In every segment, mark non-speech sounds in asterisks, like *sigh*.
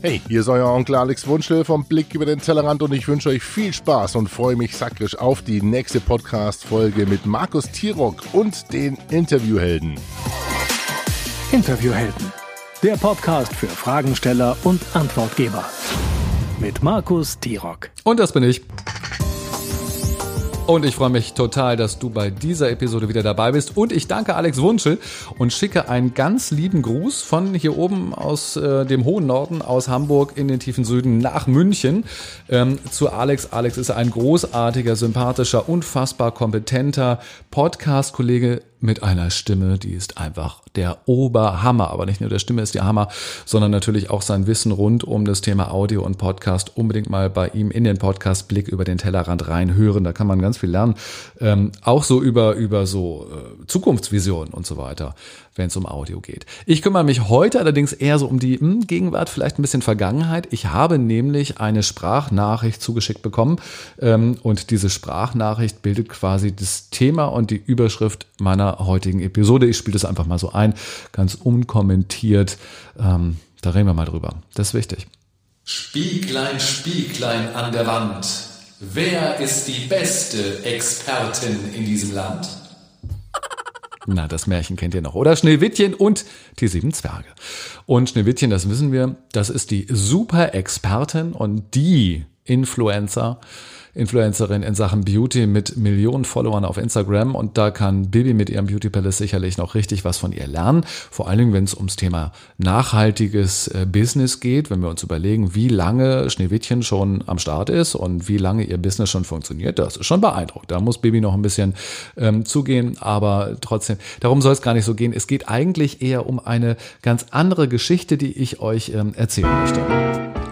Hey, hier ist euer Onkel Alex Wunschel vom Blick über den Tellerrand und ich wünsche euch viel Spaß und freue mich sakrisch auf die nächste Podcast-Folge mit Markus Tirock und den Interviewhelden. Interviewhelden, der Podcast für Fragensteller und Antwortgeber. Mit Markus Tirock. Und das bin ich. Und ich freue mich total, dass du bei dieser Episode wieder dabei bist. Und ich danke Alex Wunschel und schicke einen ganz lieben Gruß von hier oben aus äh, dem hohen Norden, aus Hamburg in den tiefen Süden nach München ähm, zu Alex. Alex ist ein großartiger, sympathischer, unfassbar kompetenter Podcast-Kollege mit einer Stimme, die ist einfach der Oberhammer. Aber nicht nur der Stimme ist der Hammer, sondern natürlich auch sein Wissen rund um das Thema Audio und Podcast. Unbedingt mal bei ihm in den Podcast Blick über den Tellerrand reinhören. Da kann man ganz viel lernen. Ähm, auch so über, über so äh, Zukunftsvisionen und so weiter wenn es um Audio geht. Ich kümmere mich heute allerdings eher so um die mh, hm, Gegenwart, vielleicht ein bisschen Vergangenheit. Ich habe nämlich eine Sprachnachricht zugeschickt bekommen ähm, und diese Sprachnachricht bildet quasi das Thema und die Überschrift meiner heutigen Episode. Ich spiele das einfach mal so ein, ganz unkommentiert. Ähm, da reden wir mal drüber. Das ist wichtig. Spieglein, Spieglein an der Wand. Wer ist die beste Expertin in diesem Land? Na, das Märchen kennt ihr noch, oder? Schneewittchen und die sieben Zwerge. Und Schneewittchen, das wissen wir, das ist die Super-Expertin und die Influencer, Influencerin in Sachen Beauty mit Millionen Followern auf Instagram und da kann Bibi mit ihrem Beauty Palace sicherlich noch richtig was von ihr lernen. Vor allen Dingen, wenn es ums Thema nachhaltiges äh, Business geht, wenn wir uns überlegen, wie lange Schneewittchen schon am Start ist und wie lange ihr Business schon funktioniert, das ist schon beeindruckend. Da muss Bibi noch ein bisschen ähm, zugehen, aber trotzdem, darum soll es gar nicht so gehen. Es geht eigentlich eher um eine ganz andere Geschichte, die ich euch ähm, erzählen möchte.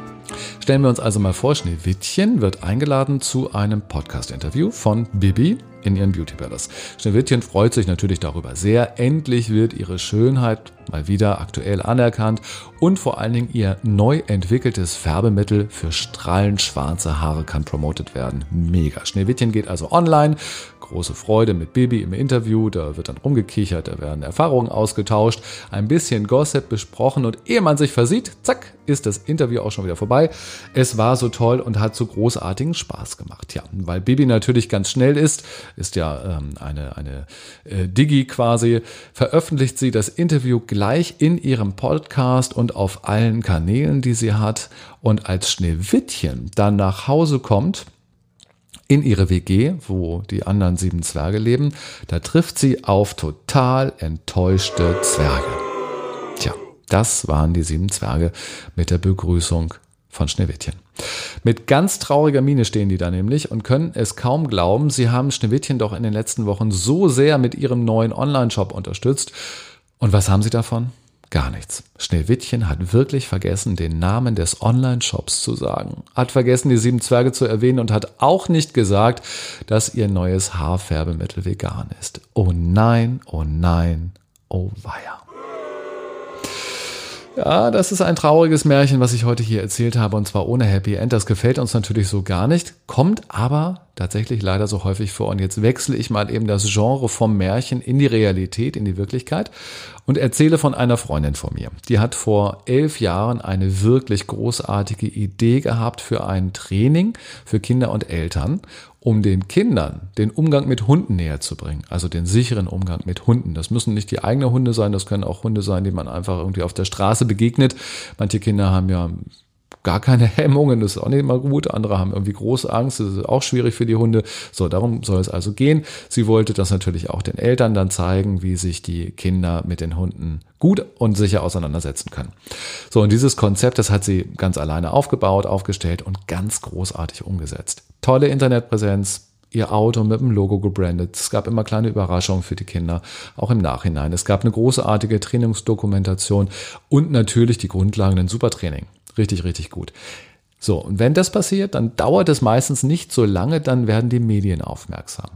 Stellen wir uns also mal vor, Schneewittchen wird eingeladen zu einem Podcast-Interview von Bibi in ihren Beauty Palace. Schneewittchen freut sich natürlich darüber sehr. Endlich wird ihre Schönheit mal wieder aktuell anerkannt und vor allen Dingen ihr neu entwickeltes Färbemittel für strahlend schwarze Haare kann promotet werden. Mega. Schneewittchen geht also online, große Freude mit Bibi im Interview, da wird dann rumgekichert, da werden Erfahrungen ausgetauscht, ein bisschen Gossip besprochen und ehe man sich versieht, zack, ist das Interview auch schon wieder vorbei. Es war so toll und hat so großartigen Spaß gemacht. Ja, weil Bibi natürlich ganz schnell ist, ist ja ähm, eine, eine äh, Digi quasi, veröffentlicht sie das Interview gleich in ihrem Podcast und auf allen Kanälen, die sie hat. Und als Schneewittchen dann nach Hause kommt, in ihre WG, wo die anderen sieben Zwerge leben. Da trifft sie auf total enttäuschte Zwerge. Tja, das waren die sieben Zwerge mit der Begrüßung von Schneewittchen. Mit ganz trauriger Miene stehen die da nämlich und können es kaum glauben, sie haben Schneewittchen doch in den letzten Wochen so sehr mit ihrem neuen Online-Shop unterstützt. Und was haben sie davon? Gar nichts. Schneewittchen hat wirklich vergessen, den Namen des Online-Shops zu sagen, hat vergessen, die sieben Zwerge zu erwähnen und hat auch nicht gesagt, dass ihr neues Haarfärbemittel vegan ist. Oh nein, oh nein, oh weia. Ja, das ist ein trauriges Märchen, was ich heute hier erzählt habe, und zwar ohne Happy End. Das gefällt uns natürlich so gar nicht, kommt aber tatsächlich leider so häufig vor. Und jetzt wechsle ich mal eben das Genre vom Märchen in die Realität, in die Wirklichkeit und erzähle von einer Freundin von mir. Die hat vor elf Jahren eine wirklich großartige Idee gehabt für ein Training für Kinder und Eltern um den Kindern den Umgang mit Hunden näher zu bringen, also den sicheren Umgang mit Hunden. Das müssen nicht die eigenen Hunde sein, das können auch Hunde sein, die man einfach irgendwie auf der Straße begegnet. Manche Kinder haben ja gar keine *laughs* Hemmungen, das ist auch nicht immer gut. Andere haben irgendwie große Angst, das ist auch schwierig für die Hunde. So, darum soll es also gehen. Sie wollte das natürlich auch den Eltern dann zeigen, wie sich die Kinder mit den Hunden gut und sicher auseinandersetzen können. So, und dieses Konzept, das hat sie ganz alleine aufgebaut, aufgestellt und ganz großartig umgesetzt. Tolle Internetpräsenz, ihr Auto mit dem Logo gebrandet. Es gab immer kleine Überraschungen für die Kinder, auch im Nachhinein. Es gab eine großartige Trainingsdokumentation und natürlich die Grundlagen, ein super Training. Richtig, richtig gut. So, und wenn das passiert, dann dauert es meistens nicht so lange, dann werden die Medien aufmerksam.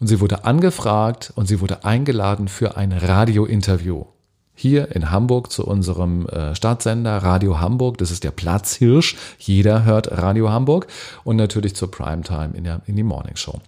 Und sie wurde angefragt und sie wurde eingeladen für ein Radiointerview. Hier in Hamburg zu unserem äh, Startsender Radio Hamburg. Das ist der Platzhirsch. Jeder hört Radio Hamburg. Und natürlich zur Primetime in, der, in die Morning Show.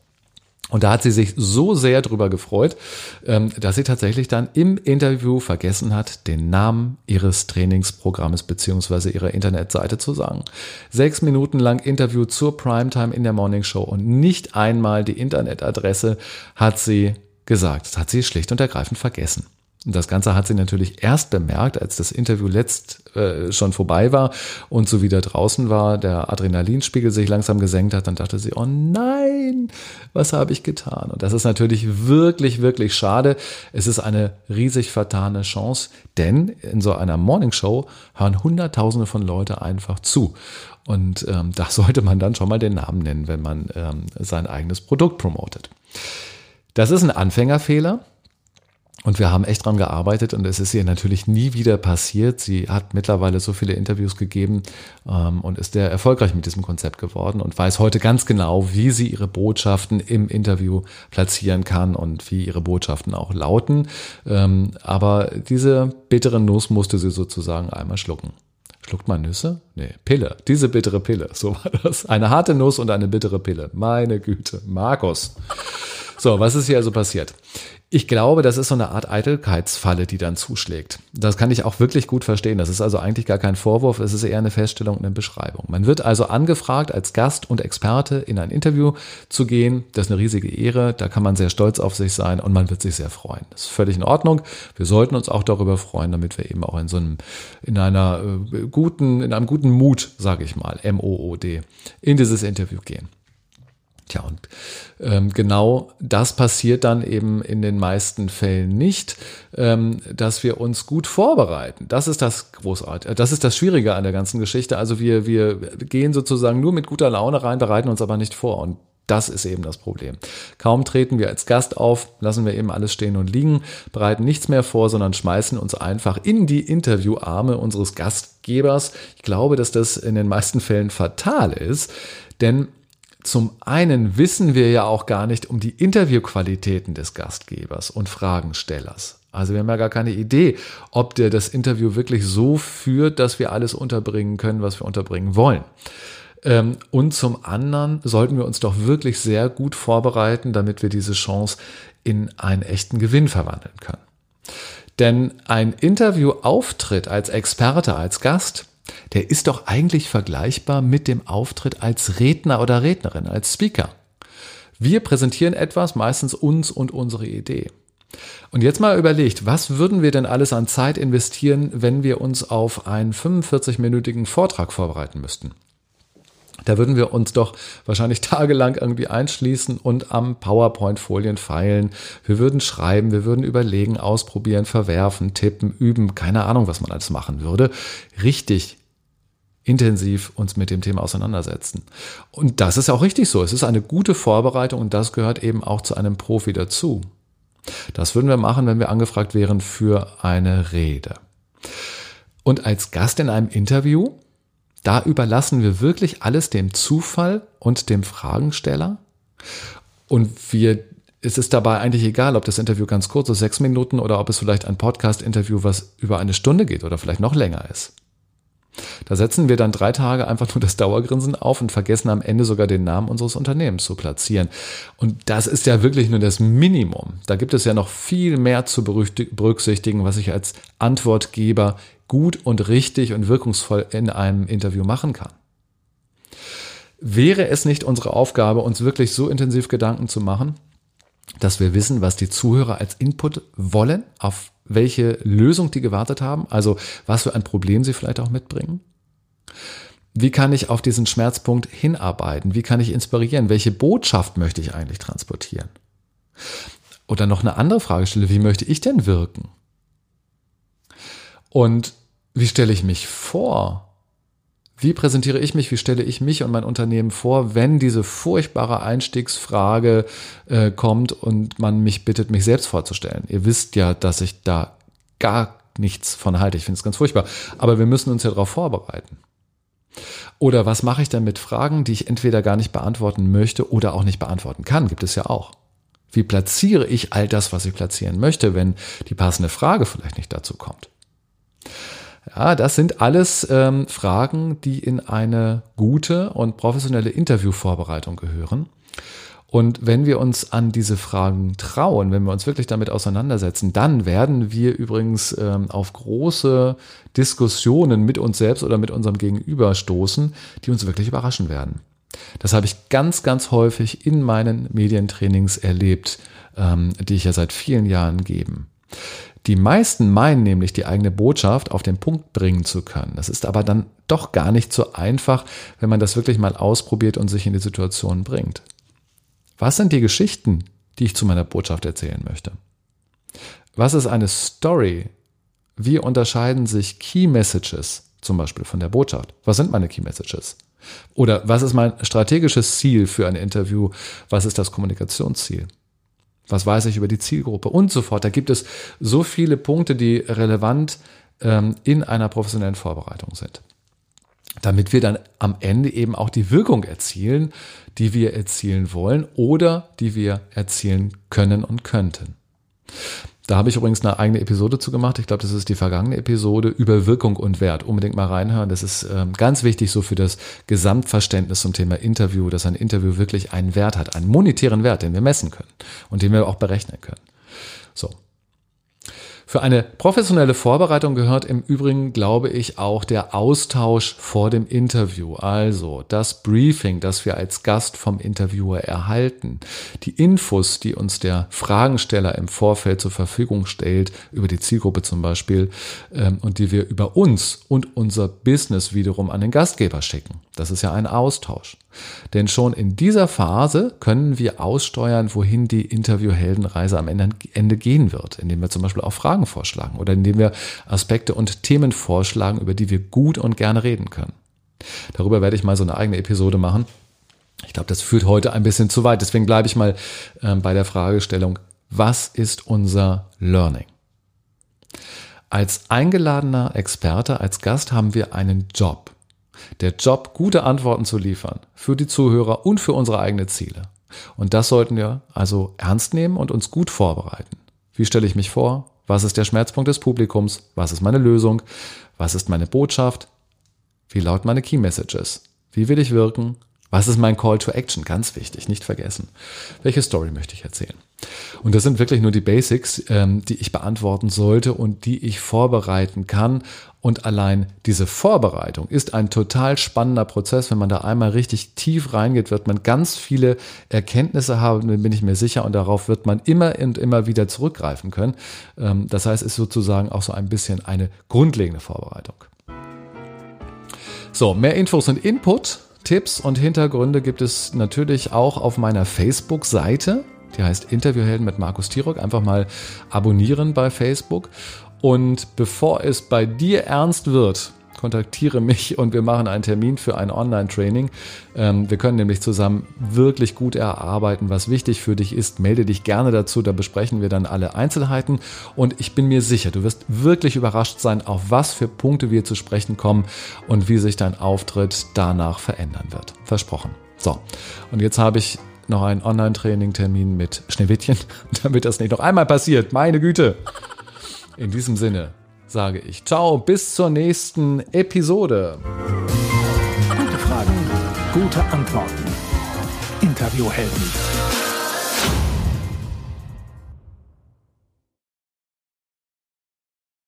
Und da hat sie sich so sehr drüber gefreut, ähm, dass sie tatsächlich dann im Interview vergessen hat, den Namen ihres Trainingsprogrammes beziehungsweise ihrer Internetseite zu sagen. Sechs Minuten lang Interview zur Primetime in der Morning Show und nicht einmal die Internetadresse hat sie gesagt. Das hat sie schlicht und ergreifend vergessen. Das Ganze hat sie natürlich erst bemerkt, als das Interview letzt äh, schon vorbei war und so wieder draußen war, der Adrenalinspiegel sich langsam gesenkt hat, dann dachte sie, oh nein, was habe ich getan? Und das ist natürlich wirklich, wirklich schade. Es ist eine riesig vertane Chance, denn in so einer Morningshow hören Hunderttausende von Leute einfach zu. Und ähm, da sollte man dann schon mal den Namen nennen, wenn man ähm, sein eigenes Produkt promotet. Das ist ein Anfängerfehler. Und wir haben echt dran gearbeitet und es ist ihr natürlich nie wieder passiert. Sie hat mittlerweile so viele Interviews gegeben ähm, und ist sehr erfolgreich mit diesem Konzept geworden und weiß heute ganz genau, wie sie ihre Botschaften im Interview platzieren kann und wie ihre Botschaften auch lauten. Ähm, aber diese bittere Nuss musste sie sozusagen einmal schlucken. Schluckt man Nüsse? Nee, Pille. Diese bittere Pille. So war das. Eine harte Nuss und eine bittere Pille. Meine Güte. Markus. So, was ist hier also passiert? Ich glaube, das ist so eine Art Eitelkeitsfalle, die dann zuschlägt. Das kann ich auch wirklich gut verstehen. Das ist also eigentlich gar kein Vorwurf, es ist eher eine Feststellung und eine Beschreibung. Man wird also angefragt, als Gast und Experte in ein Interview zu gehen. Das ist eine riesige Ehre, da kann man sehr stolz auf sich sein und man wird sich sehr freuen. Das ist völlig in Ordnung. Wir sollten uns auch darüber freuen, damit wir eben auch in so einem, in einer äh, guten, in einem guten Mut, sage ich mal, M-O-O-D, in dieses Interview gehen. Tja, und ähm, genau das passiert dann eben in den meisten Fällen nicht, ähm, dass wir uns gut vorbereiten. Das ist das Großartige, das ist das Schwierige an der ganzen Geschichte. Also wir, wir gehen sozusagen nur mit guter Laune rein, bereiten uns aber nicht vor. Und das ist eben das Problem. Kaum treten wir als Gast auf, lassen wir eben alles stehen und liegen, bereiten nichts mehr vor, sondern schmeißen uns einfach in die Interviewarme unseres Gastgebers. Ich glaube, dass das in den meisten Fällen fatal ist, denn zum einen wissen wir ja auch gar nicht um die Interviewqualitäten des Gastgebers und Fragenstellers. Also wir haben ja gar keine Idee, ob der das Interview wirklich so führt, dass wir alles unterbringen können, was wir unterbringen wollen. Ähm, und zum anderen sollten wir uns doch wirklich sehr gut vorbereiten, damit wir diese Chance in einen echten Gewinn verwandeln können. Denn ein Interviewauftritt als Experte, als Gast, der ist doch eigentlich vergleichbar mit dem Auftritt als Redner oder Rednerin, als Speaker. Wir präsentieren etwas, meistens uns und unsere Idee. Und jetzt mal überlegt, was würden wir denn alles an Zeit investieren, wenn wir uns auf einen 45-minütigen Vortrag vorbereiten müssten? Da würden wir uns doch wahrscheinlich *laughs* tagelang irgendwie einschließen und am PowerPoint-Folien feilen. Wir würden schreiben, wir würden überlegen, ausprobieren, verwerfen, tippen, üben, keine Ahnung, was man alles machen würde. Richtig intensiv uns mit dem Thema auseinandersetzen. Und das ist auch richtig so. Es ist eine gute Vorbereitung und das gehört eben auch zu einem Profi dazu. Das würden wir machen, wenn wir angefragt wären für eine Rede. Und als Gast in einem Interview da überlassen wir wirklich alles dem Zufall und dem Fragensteller. Und wir, es ist dabei eigentlich egal, ob das Interview ganz kurz ist, sechs Minuten, oder ob es vielleicht ein Podcast-Interview, was über eine Stunde geht oder vielleicht noch länger ist. Da setzen wir dann drei Tage einfach nur das Dauergrinsen auf und vergessen am Ende sogar den Namen unseres Unternehmens zu platzieren. Und das ist ja wirklich nur das Minimum. Da gibt es ja noch viel mehr zu berücksichtigen, was ich als Antwortgeber gut und richtig und wirkungsvoll in einem Interview machen kann. Wäre es nicht unsere Aufgabe, uns wirklich so intensiv Gedanken zu machen, dass wir wissen, was die Zuhörer als Input wollen, auf welche Lösung die gewartet haben, also was für ein Problem sie vielleicht auch mitbringen? Wie kann ich auf diesen Schmerzpunkt hinarbeiten? Wie kann ich inspirieren? Welche Botschaft möchte ich eigentlich transportieren? Oder noch eine andere Fragestelle, wie möchte ich denn wirken? Und wie stelle ich mich vor? Wie präsentiere ich mich? Wie stelle ich mich und mein Unternehmen vor, wenn diese furchtbare Einstiegsfrage äh, kommt und man mich bittet, mich selbst vorzustellen? Ihr wisst ja, dass ich da gar nichts von halte. Ich finde es ganz furchtbar. Aber wir müssen uns ja darauf vorbereiten. Oder was mache ich dann mit Fragen, die ich entweder gar nicht beantworten möchte oder auch nicht beantworten kann? Gibt es ja auch. Wie platziere ich all das, was ich platzieren möchte, wenn die passende Frage vielleicht nicht dazu kommt? Ja, das sind alles ähm, Fragen, die in eine gute und professionelle Interviewvorbereitung gehören. Und wenn wir uns an diese Fragen trauen, wenn wir uns wirklich damit auseinandersetzen, dann werden wir übrigens ähm, auf große Diskussionen mit uns selbst oder mit unserem Gegenüber stoßen, die uns wirklich überraschen werden. Das habe ich ganz, ganz häufig in meinen Medientrainings erlebt, ähm, die ich ja seit vielen Jahren gebe. Die meisten meinen nämlich, die eigene Botschaft auf den Punkt bringen zu können. Das ist aber dann doch gar nicht so einfach, wenn man das wirklich mal ausprobiert und sich in die Situation bringt. Was sind die Geschichten, die ich zu meiner Botschaft erzählen möchte? Was ist eine Story? Wie unterscheiden sich Key Messages zum Beispiel von der Botschaft? Was sind meine Key Messages? Oder was ist mein strategisches Ziel für ein Interview? Was ist das Kommunikationsziel? Was weiß ich über die Zielgruppe und so fort. Da gibt es so viele Punkte, die relevant ähm, in einer professionellen Vorbereitung sind damit wir dann am Ende eben auch die Wirkung erzielen, die wir erzielen wollen oder die wir erzielen können und könnten. Da habe ich übrigens eine eigene Episode zu gemacht. Ich glaube, das ist die vergangene Episode über Wirkung und Wert. Unbedingt mal reinhören. Das ist ähm, ganz wichtig so für das Gesamtverständnis zum Thema Interview, dass ein Interview wirklich einen Wert hat, einen monetären Wert, den wir messen können und den wir auch berechnen können. So. Für eine professionelle Vorbereitung gehört im Übrigen, glaube ich, auch der Austausch vor dem Interview. Also das Briefing, das wir als Gast vom Interviewer erhalten. Die Infos, die uns der Fragensteller im Vorfeld zur Verfügung stellt, über die Zielgruppe zum Beispiel, ähm, und die wir über uns und unser Business wiederum an den Gastgeber schicken. Das ist ja ein Austausch. Denn schon in dieser Phase können wir aussteuern, wohin die Interviewheldenreise am Ende gehen wird, indem wir zum Beispiel auch Fragen vorschlagen oder indem wir Aspekte und Themen vorschlagen, über die wir gut und gerne reden können. Darüber werde ich mal so eine eigene Episode machen. Ich glaube, das führt heute ein bisschen zu weit. Deswegen bleibe ich mal äh, bei der Fragestellung, was ist unser Learning? Als eingeladener Experte, als Gast haben wir einen Job. Der Job, gute Antworten zu liefern für die Zuhörer und für unsere eigenen Ziele. Und das sollten wir also ernst nehmen und uns gut vorbereiten. Wie stelle ich mich vor? Was ist der Schmerzpunkt des Publikums? Was ist meine Lösung? Was ist meine Botschaft? Wie lauten meine Key Messages? Wie will ich wirken? Was ist mein Call to Action? Ganz wichtig, nicht vergessen. Welche Story möchte ich erzählen? Und das sind wirklich nur die Basics, ähm, die ich beantworten sollte und die ich vorbereiten kann. Und allein diese Vorbereitung ist ein total spannender Prozess. Wenn man da einmal richtig tief reingeht, wird man ganz viele Erkenntnisse haben, bin ich mir sicher. Und darauf wird man immer und immer wieder zurückgreifen können. Ähm, das heißt, es ist sozusagen auch so ein bisschen eine grundlegende Vorbereitung. So, mehr Infos und Input Tipps und Hintergründe gibt es natürlich auch auf meiner Facebook-Seite. Die heißt Interviewhelden mit Markus Tirock. Einfach mal abonnieren bei Facebook. Und bevor es bei dir ernst wird, kontaktiere mich *laughs* und wir machen einen Termin für ein Online-Training. Ähm, wir können nämlich zusammen wirklich gut erarbeiten, was wichtig für dich ist. Melde dich gerne dazu, da besprechen wir dann alle Einzelheiten. Und ich bin mir sicher, du wirst wirklich überrascht sein, auf was für Punkte wir zu sprechen kommen und wie sich dein Auftritt danach verändern wird. Versprochen. So, und jetzt habe ich noch einen Online-Training-Termin mit Schneewittchen, *laughs* damit das nicht noch einmal passiert. Meine Güte. In diesem Sinne, sage ich ciao, bis zur nächsten Episode. Gute Fragen, gute Antworten. Interviewhelden.